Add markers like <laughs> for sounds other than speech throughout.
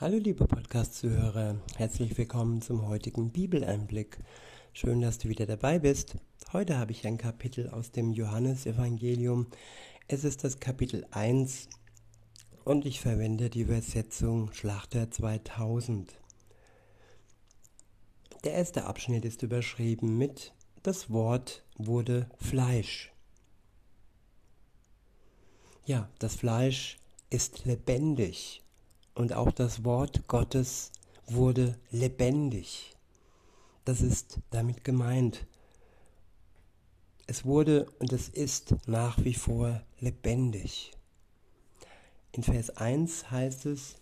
Hallo liebe Podcast-Zuhörer, herzlich willkommen zum heutigen Bibeleinblick. Schön, dass du wieder dabei bist. Heute habe ich ein Kapitel aus dem Johannesevangelium. Es ist das Kapitel 1 und ich verwende die Übersetzung Schlachter 2000. Der erste Abschnitt ist überschrieben mit Das Wort wurde Fleisch. Ja, das Fleisch ist lebendig und auch das Wort Gottes wurde lebendig. Das ist damit gemeint. Es wurde und es ist nach wie vor lebendig. In Vers 1 heißt es,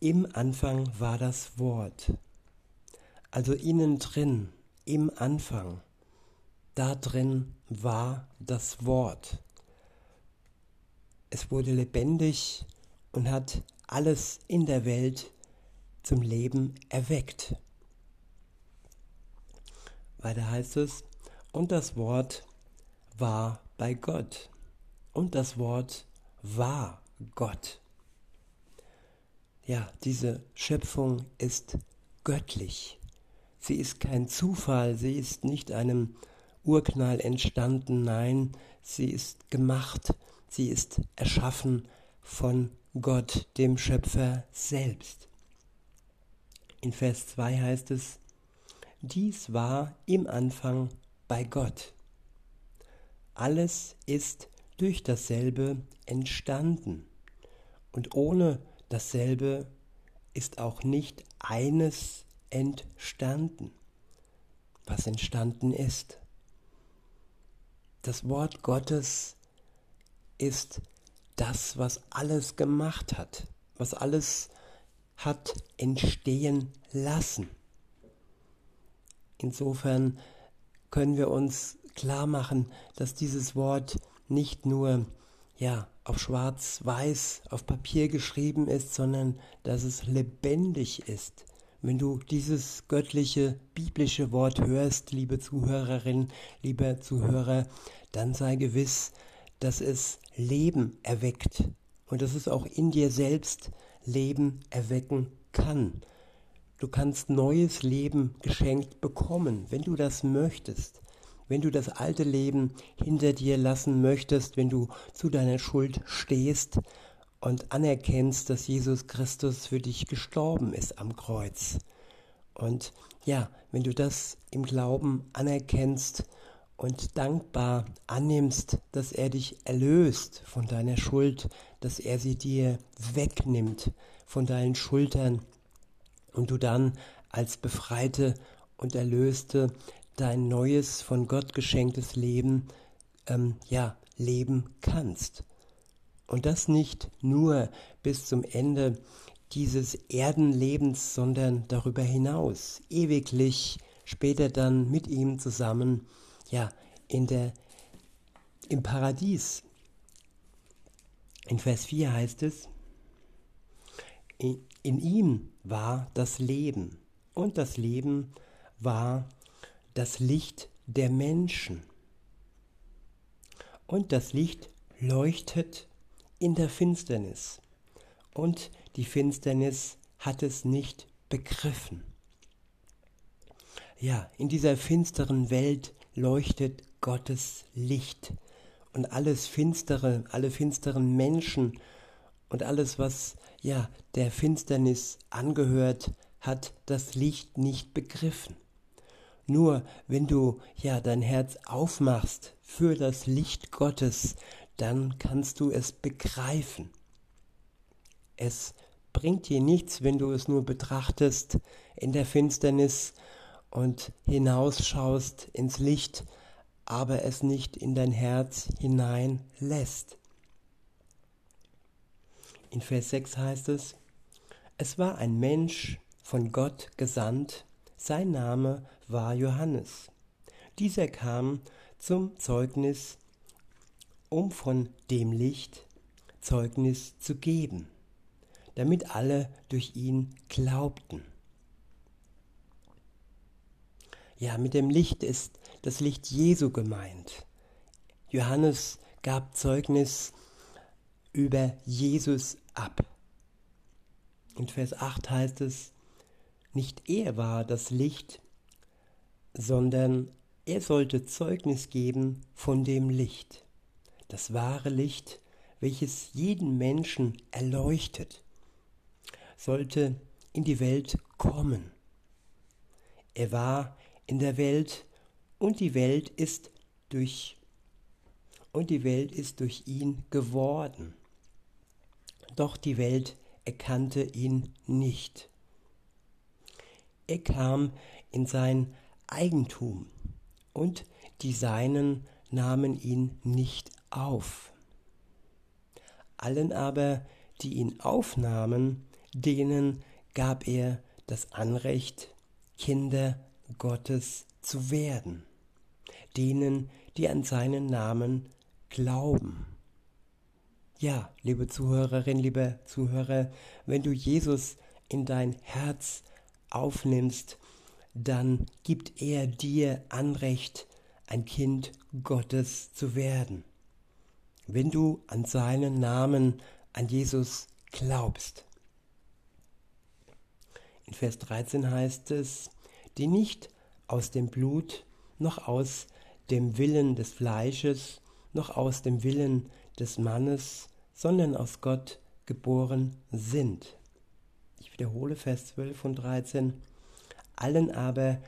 im Anfang war das Wort. Also innen drin, im Anfang, da drin war das Wort. Es wurde lebendig und hat alles in der Welt zum Leben erweckt. Weiter heißt es, und das Wort war bei Gott. Und das Wort war Gott. Ja, diese Schöpfung ist göttlich. Sie ist kein Zufall, sie ist nicht einem Urknall entstanden, nein, sie ist gemacht, sie ist erschaffen von Gott, dem Schöpfer selbst. In Vers 2 heißt es, dies war im Anfang bei Gott. Alles ist durch dasselbe entstanden. Und ohne dasselbe ist auch nicht eines entstanden, was entstanden ist. Das Wort Gottes ist das, was alles gemacht hat, was alles hat entstehen lassen. Insofern können wir uns klar machen, dass dieses Wort nicht nur ja, auf schwarz-weiß auf Papier geschrieben ist, sondern dass es lebendig ist. Wenn du dieses göttliche, biblische Wort hörst, liebe Zuhörerin, lieber Zuhörer, dann sei gewiss, dass es Leben erweckt und dass es auch in dir selbst Leben erwecken kann. Du kannst neues Leben geschenkt bekommen, wenn du das möchtest. Wenn du das alte Leben hinter dir lassen möchtest, wenn du zu deiner Schuld stehst und anerkennst, dass Jesus Christus für dich gestorben ist am Kreuz. Und ja, wenn du das im Glauben anerkennst und dankbar annimmst, dass er dich erlöst von deiner Schuld, dass er sie dir wegnimmt von deinen Schultern und du dann als Befreite und Erlöste dein neues, von Gott geschenktes Leben, ähm, ja, leben kannst. Und das nicht nur bis zum Ende dieses Erdenlebens, sondern darüber hinaus, ewiglich, später dann mit ihm zusammen ja, in der, im Paradies. In Vers 4 heißt es, in, in ihm war das Leben und das Leben war das Licht der Menschen. Und das Licht leuchtet in der Finsternis und die Finsternis hat es nicht begriffen. Ja, in dieser finsteren Welt leuchtet Gottes Licht. Und alles Finstere, alle finsteren Menschen und alles, was ja der Finsternis angehört, hat das Licht nicht begriffen. Nur wenn du ja dein Herz aufmachst für das Licht Gottes, dann kannst du es begreifen. Es bringt dir nichts, wenn du es nur betrachtest in der Finsternis und hinausschaust ins Licht, aber es nicht in dein Herz hinein lässt. In Vers 6 heißt es, es war ein Mensch von Gott gesandt, sein Name war Johannes. Dieser kam zum Zeugnis, um von dem Licht Zeugnis zu geben, damit alle durch ihn glaubten. Ja, mit dem Licht ist das Licht Jesu gemeint. Johannes gab Zeugnis über Jesus ab. In Vers 8 heißt es, nicht er war das Licht, sondern er sollte Zeugnis geben von dem Licht, das wahre Licht, welches jeden Menschen erleuchtet, sollte in die Welt kommen. Er war in der Welt und die Welt ist durch und die Welt ist durch ihn geworden. Doch die Welt erkannte ihn nicht. Er kam in sein Eigentum und die Seinen nahmen ihn nicht auf. Allen aber, die ihn aufnahmen, denen gab er das Anrecht, Kinder Gottes zu werden, denen, die an seinen Namen glauben. Ja, liebe Zuhörerin, liebe Zuhörer, wenn du Jesus in dein Herz aufnimmst, dann gibt er dir Anrecht, ein Kind Gottes zu werden. Wenn du an seinen Namen, an Jesus glaubst. In Vers 13 heißt es, die nicht aus dem Blut, noch aus dem Willen des Fleisches, noch aus dem Willen des Mannes, sondern aus Gott geboren sind. Ich wiederhole Vers 12 und 13. Allen aber,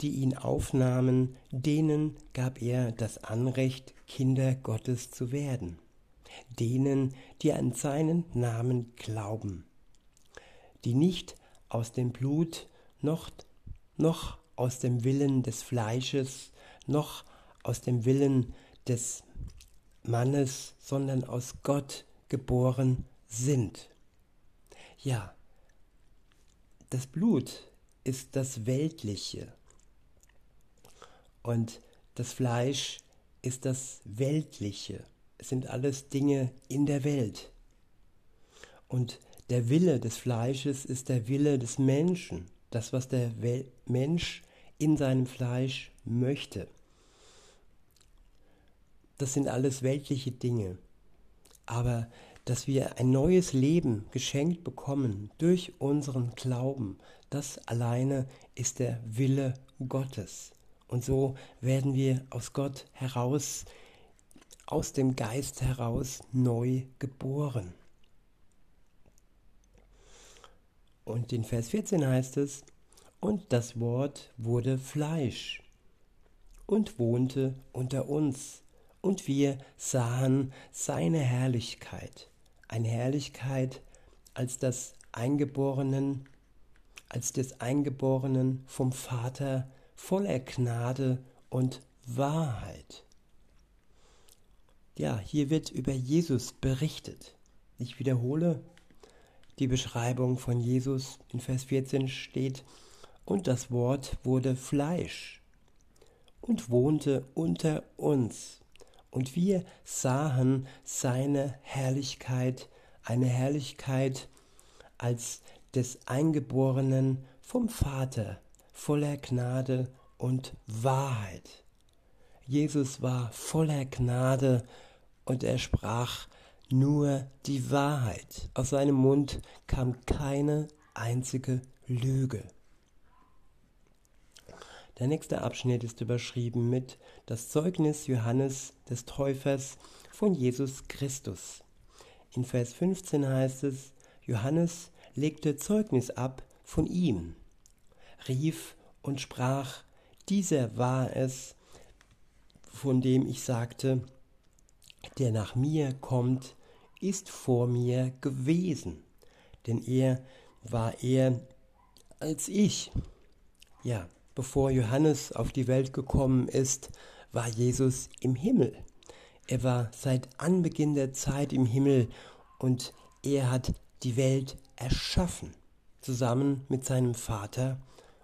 die ihn aufnahmen, denen gab er das Anrecht, Kinder Gottes zu werden, denen, die an seinen Namen glauben, die nicht aus dem Blut noch, noch aus dem Willen des Fleisches, noch aus dem Willen des Mannes, sondern aus Gott geboren sind. Ja, das Blut ist das Weltliche und das Fleisch ist das Weltliche. Es sind alles Dinge in der Welt. Und der Wille des Fleisches ist der Wille des Menschen, das, was der Mensch in seinem Fleisch möchte. Das sind alles weltliche Dinge. Aber dass wir ein neues Leben geschenkt bekommen durch unseren Glauben, das alleine ist der Wille Gottes. Und so werden wir aus Gott heraus, aus dem Geist heraus neu geboren. Und in Vers 14 heißt es, und das Wort wurde Fleisch und wohnte unter uns, und wir sahen seine Herrlichkeit, eine Herrlichkeit als das Eingeborenen, als des Eingeborenen vom Vater voller Gnade und Wahrheit. Ja, hier wird über Jesus berichtet. Ich wiederhole, die Beschreibung von Jesus in Vers 14 steht, und das Wort wurde Fleisch und wohnte unter uns, und wir sahen seine Herrlichkeit, eine Herrlichkeit als des Eingeborenen vom Vater, voller Gnade und Wahrheit. Jesus war voller Gnade und er sprach nur die Wahrheit. Aus seinem Mund kam keine einzige Lüge. Der nächste Abschnitt ist überschrieben mit das Zeugnis Johannes des Täufers von Jesus Christus. In Vers 15 heißt es, Johannes legte Zeugnis ab von ihm, rief und sprach, dieser war es, von dem ich sagte, der nach mir kommt, ist vor mir gewesen, denn er war er als ich. Ja, bevor Johannes auf die Welt gekommen ist, war Jesus im Himmel. Er war seit Anbeginn der Zeit im Himmel und er hat die Welt erschaffen, zusammen mit seinem Vater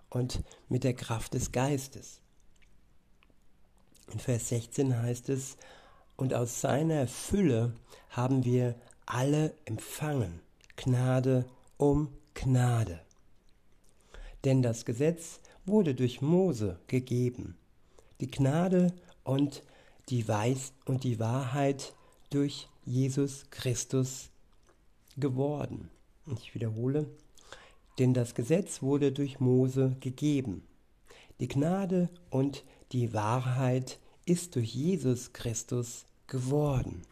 und mit der Kraft des Geistes. In Vers 16 heißt es, und aus seiner Fülle haben wir alle empfangen, Gnade um Gnade. Denn das Gesetz wurde durch Mose gegeben, die Gnade und die Weis und die Wahrheit durch Jesus Christus geworden. Ich wiederhole, denn das Gesetz wurde durch Mose gegeben. Die Gnade und die Wahrheit ist durch Jesus Christus geworden.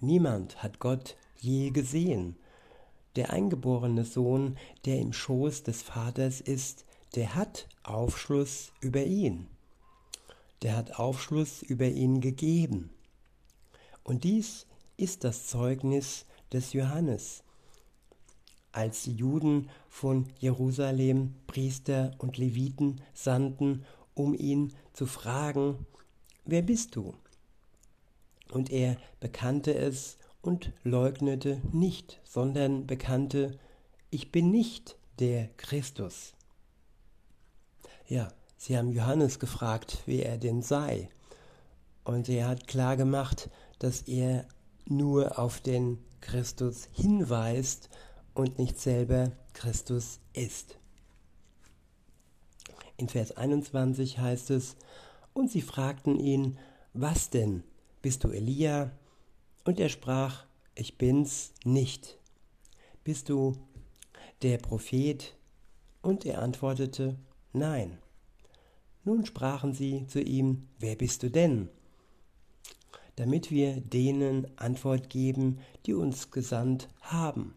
Niemand hat Gott je gesehen. Der eingeborene Sohn, der im Schoß des Vaters ist, der hat Aufschluss über ihn. Der hat Aufschluss über ihn gegeben. Und dies ist das Zeugnis des Johannes. Als die Juden von Jerusalem Priester und Leviten sandten, um ihn zu fragen, wer bist du? Und er bekannte es und leugnete nicht, sondern bekannte, ich bin nicht der Christus. Ja, sie haben Johannes gefragt, wer er denn sei. Und er hat klar gemacht, dass er nur auf den Christus hinweist und nicht selber Christus ist. In Vers 21 heißt es, und sie fragten ihn, was denn? Bist du Elia? Und er sprach, ich bin's nicht. Bist du der Prophet? Und er antwortete, nein. Nun sprachen sie zu ihm, wer bist du denn? Damit wir denen Antwort geben, die uns gesandt haben.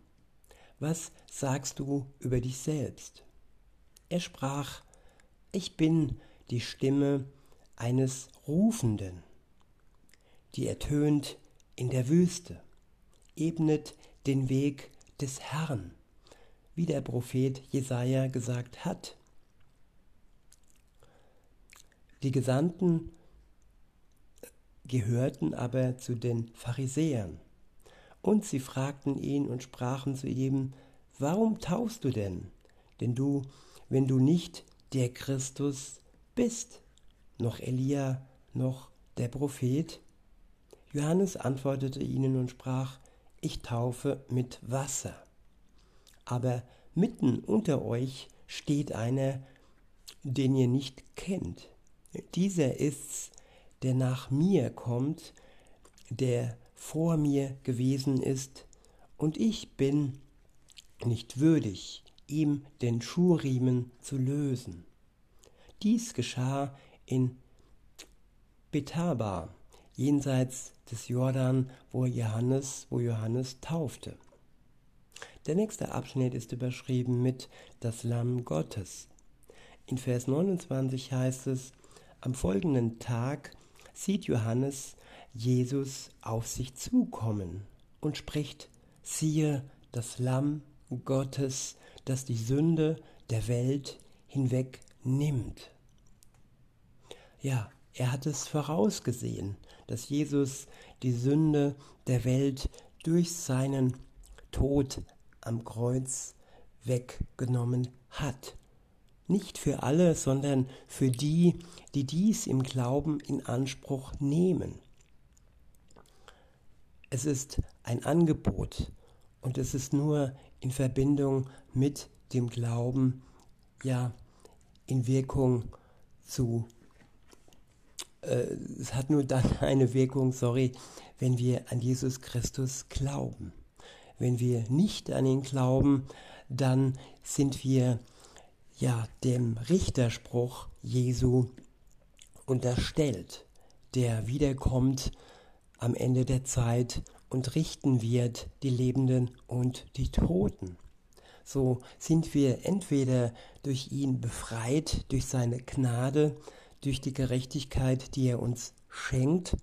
Was sagst du über dich selbst? Er sprach, ich bin die Stimme eines Rufenden die ertönt in der Wüste, ebnet den Weg des Herrn, wie der Prophet Jesaja gesagt hat. Die Gesandten gehörten aber zu den Pharisäern. Und sie fragten ihn und sprachen zu ihm, warum taufst du denn? Denn du, wenn du nicht der Christus bist, noch Elia, noch der Prophet, Johannes antwortete ihnen und sprach, ich taufe mit Wasser. Aber mitten unter euch steht einer, den ihr nicht kennt. Dieser ist's, der nach mir kommt, der vor mir gewesen ist, und ich bin nicht würdig, ihm den Schuhriemen zu lösen. Dies geschah in Betaba, jenseits des Jordan, wo Johannes, wo Johannes taufte. Der nächste Abschnitt ist überschrieben mit das Lamm Gottes. In Vers 29 heißt es, am folgenden Tag sieht Johannes Jesus auf sich zukommen und spricht, siehe das Lamm Gottes, das die Sünde der Welt hinweg nimmt. Ja, er hat es vorausgesehen, dass Jesus die Sünde der Welt durch seinen Tod am Kreuz weggenommen hat. Nicht für alle, sondern für die, die dies im Glauben in Anspruch nehmen. Es ist ein Angebot und es ist nur in Verbindung mit dem Glauben, ja, in Wirkung zu es hat nur dann <laughs> eine Wirkung, sorry, wenn wir an Jesus Christus glauben. Wenn wir nicht an ihn glauben, dann sind wir ja dem Richterspruch Jesu unterstellt, der wiederkommt am Ende der Zeit und richten wird die Lebenden und die Toten. So sind wir entweder durch ihn befreit, durch seine Gnade, durch die Gerechtigkeit, die er uns schenkt,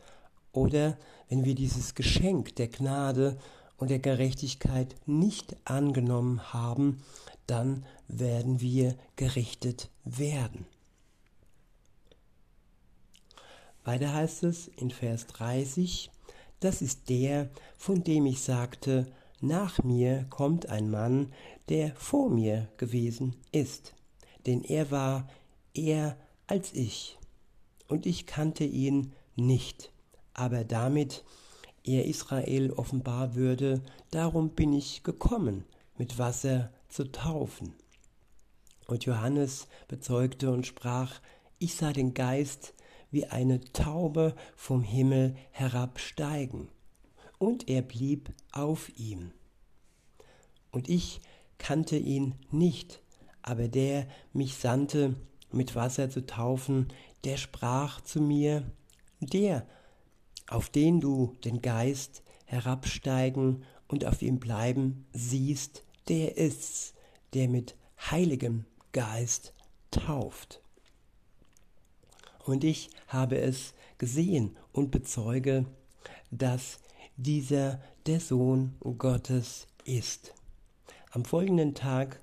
oder wenn wir dieses Geschenk der Gnade und der Gerechtigkeit nicht angenommen haben, dann werden wir gerichtet werden. Weiter heißt es in Vers 30, das ist der, von dem ich sagte, nach mir kommt ein Mann, der vor mir gewesen ist, denn er war eher als ich. Und ich kannte ihn nicht, aber damit er Israel offenbar würde, darum bin ich gekommen, mit Wasser zu taufen. Und Johannes bezeugte und sprach, ich sah den Geist wie eine Taube vom Himmel herabsteigen, und er blieb auf ihm. und ich kannte ihn nicht, aber der mich sandte, mit Wasser zu taufen, der sprach zu mir, der, auf den du den Geist herabsteigen und auf ihm bleiben siehst, der ist's, der mit heiligem Geist tauft. Und ich habe es gesehen und bezeuge, dass dieser der Sohn Gottes ist. Am folgenden Tag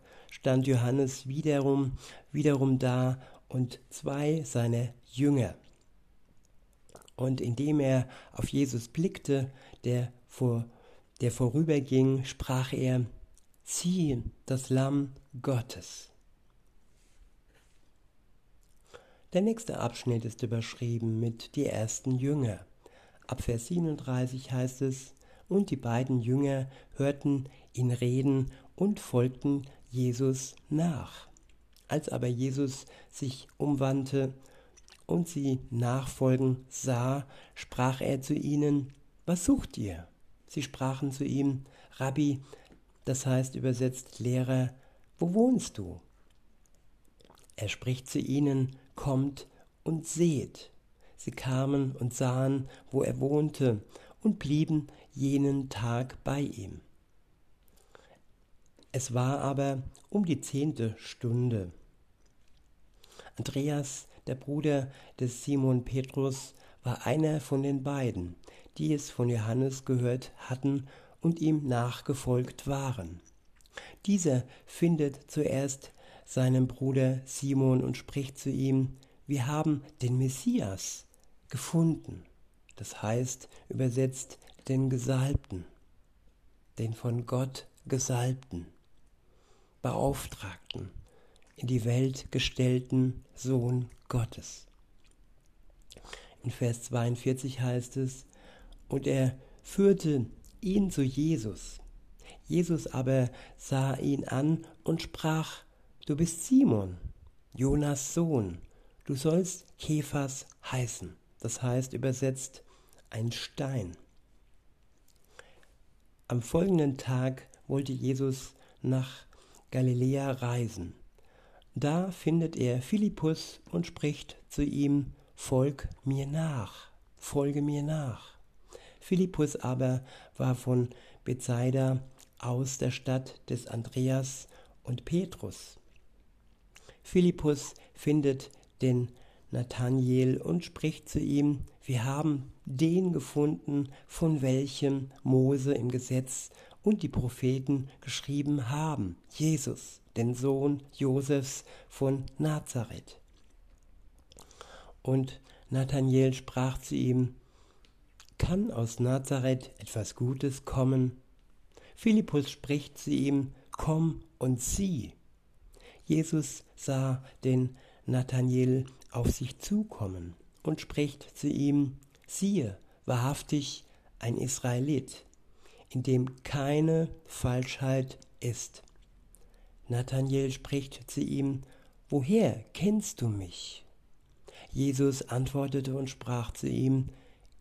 stand Johannes wiederum, wiederum da und zwei seiner Jünger. Und indem er auf Jesus blickte, der, vor, der vorüberging, sprach er, Sieh das Lamm Gottes. Der nächste Abschnitt ist überschrieben mit die ersten Jünger. Ab Vers 37 heißt es, und die beiden Jünger hörten ihn reden und folgten Jesus nach. Als aber Jesus sich umwandte und sie nachfolgen sah, sprach er zu ihnen, was sucht ihr? Sie sprachen zu ihm, Rabbi, das heißt übersetzt Lehrer, wo wohnst du? Er spricht zu ihnen, kommt und seht. Sie kamen und sahen, wo er wohnte, und blieben jenen Tag bei ihm. Es war aber um die zehnte Stunde. Andreas, der Bruder des Simon Petrus, war einer von den beiden, die es von Johannes gehört hatten und ihm nachgefolgt waren. Dieser findet zuerst seinen Bruder Simon und spricht zu ihm, wir haben den Messias gefunden. Das heißt, übersetzt den Gesalbten, den von Gott Gesalbten. Beauftragten, in die Welt gestellten Sohn Gottes. In Vers 42 heißt es, und er führte ihn zu Jesus. Jesus aber sah ihn an und sprach, du bist Simon, Jonas Sohn, du sollst Kephas heißen. Das heißt übersetzt ein Stein. Am folgenden Tag wollte Jesus nach Galiläa reisen. Da findet er Philippus und spricht zu ihm, Folg mir nach, folge mir nach. Philippus aber war von Bethsaida aus der Stadt des Andreas und Petrus. Philippus findet den Nathanael und spricht zu ihm, wir haben den gefunden, von welchem Mose im Gesetz und die Propheten geschrieben haben, Jesus, den Sohn Josefs von Nazareth. Und Nathanael sprach zu ihm, kann aus Nazareth etwas Gutes kommen? Philippus spricht zu ihm, komm und sieh. Jesus sah den Nathanael auf sich zukommen und spricht zu ihm, siehe, wahrhaftig ein Israelit, in dem keine Falschheit ist. Nathanael spricht zu ihm, Woher kennst du mich? Jesus antwortete und sprach zu ihm,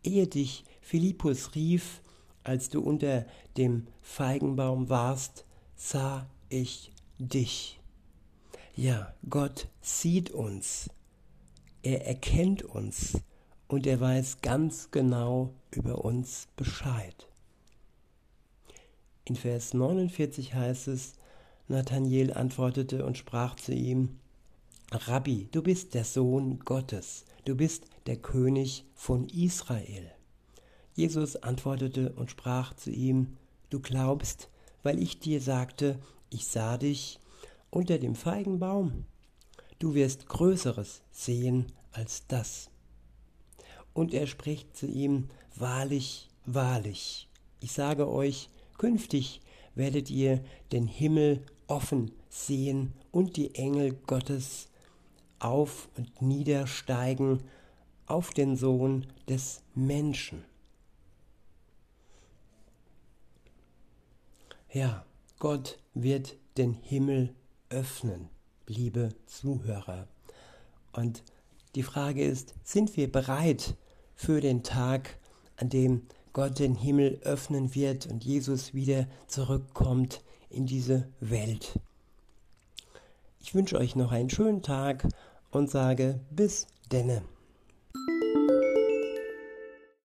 Ehe dich Philippus rief, als du unter dem Feigenbaum warst, sah ich dich. Ja, Gott sieht uns, er erkennt uns und er weiß ganz genau über uns Bescheid. In Vers 49 heißt es, Nathanael antwortete und sprach zu ihm, Rabbi, du bist der Sohn Gottes, du bist der König von Israel. Jesus antwortete und sprach zu ihm, Du glaubst, weil ich dir sagte, ich sah dich unter dem Feigenbaum. Du wirst Größeres sehen als das. Und er spricht zu ihm, Wahrlich, wahrlich, ich sage euch, Künftig werdet ihr den Himmel offen sehen und die Engel Gottes auf und niedersteigen auf den Sohn des Menschen. Ja, Gott wird den Himmel öffnen, liebe Zuhörer. Und die Frage ist, sind wir bereit für den Tag, an dem Gott den Himmel öffnen wird und Jesus wieder zurückkommt in diese Welt. Ich wünsche euch noch einen schönen Tag und sage bis denne.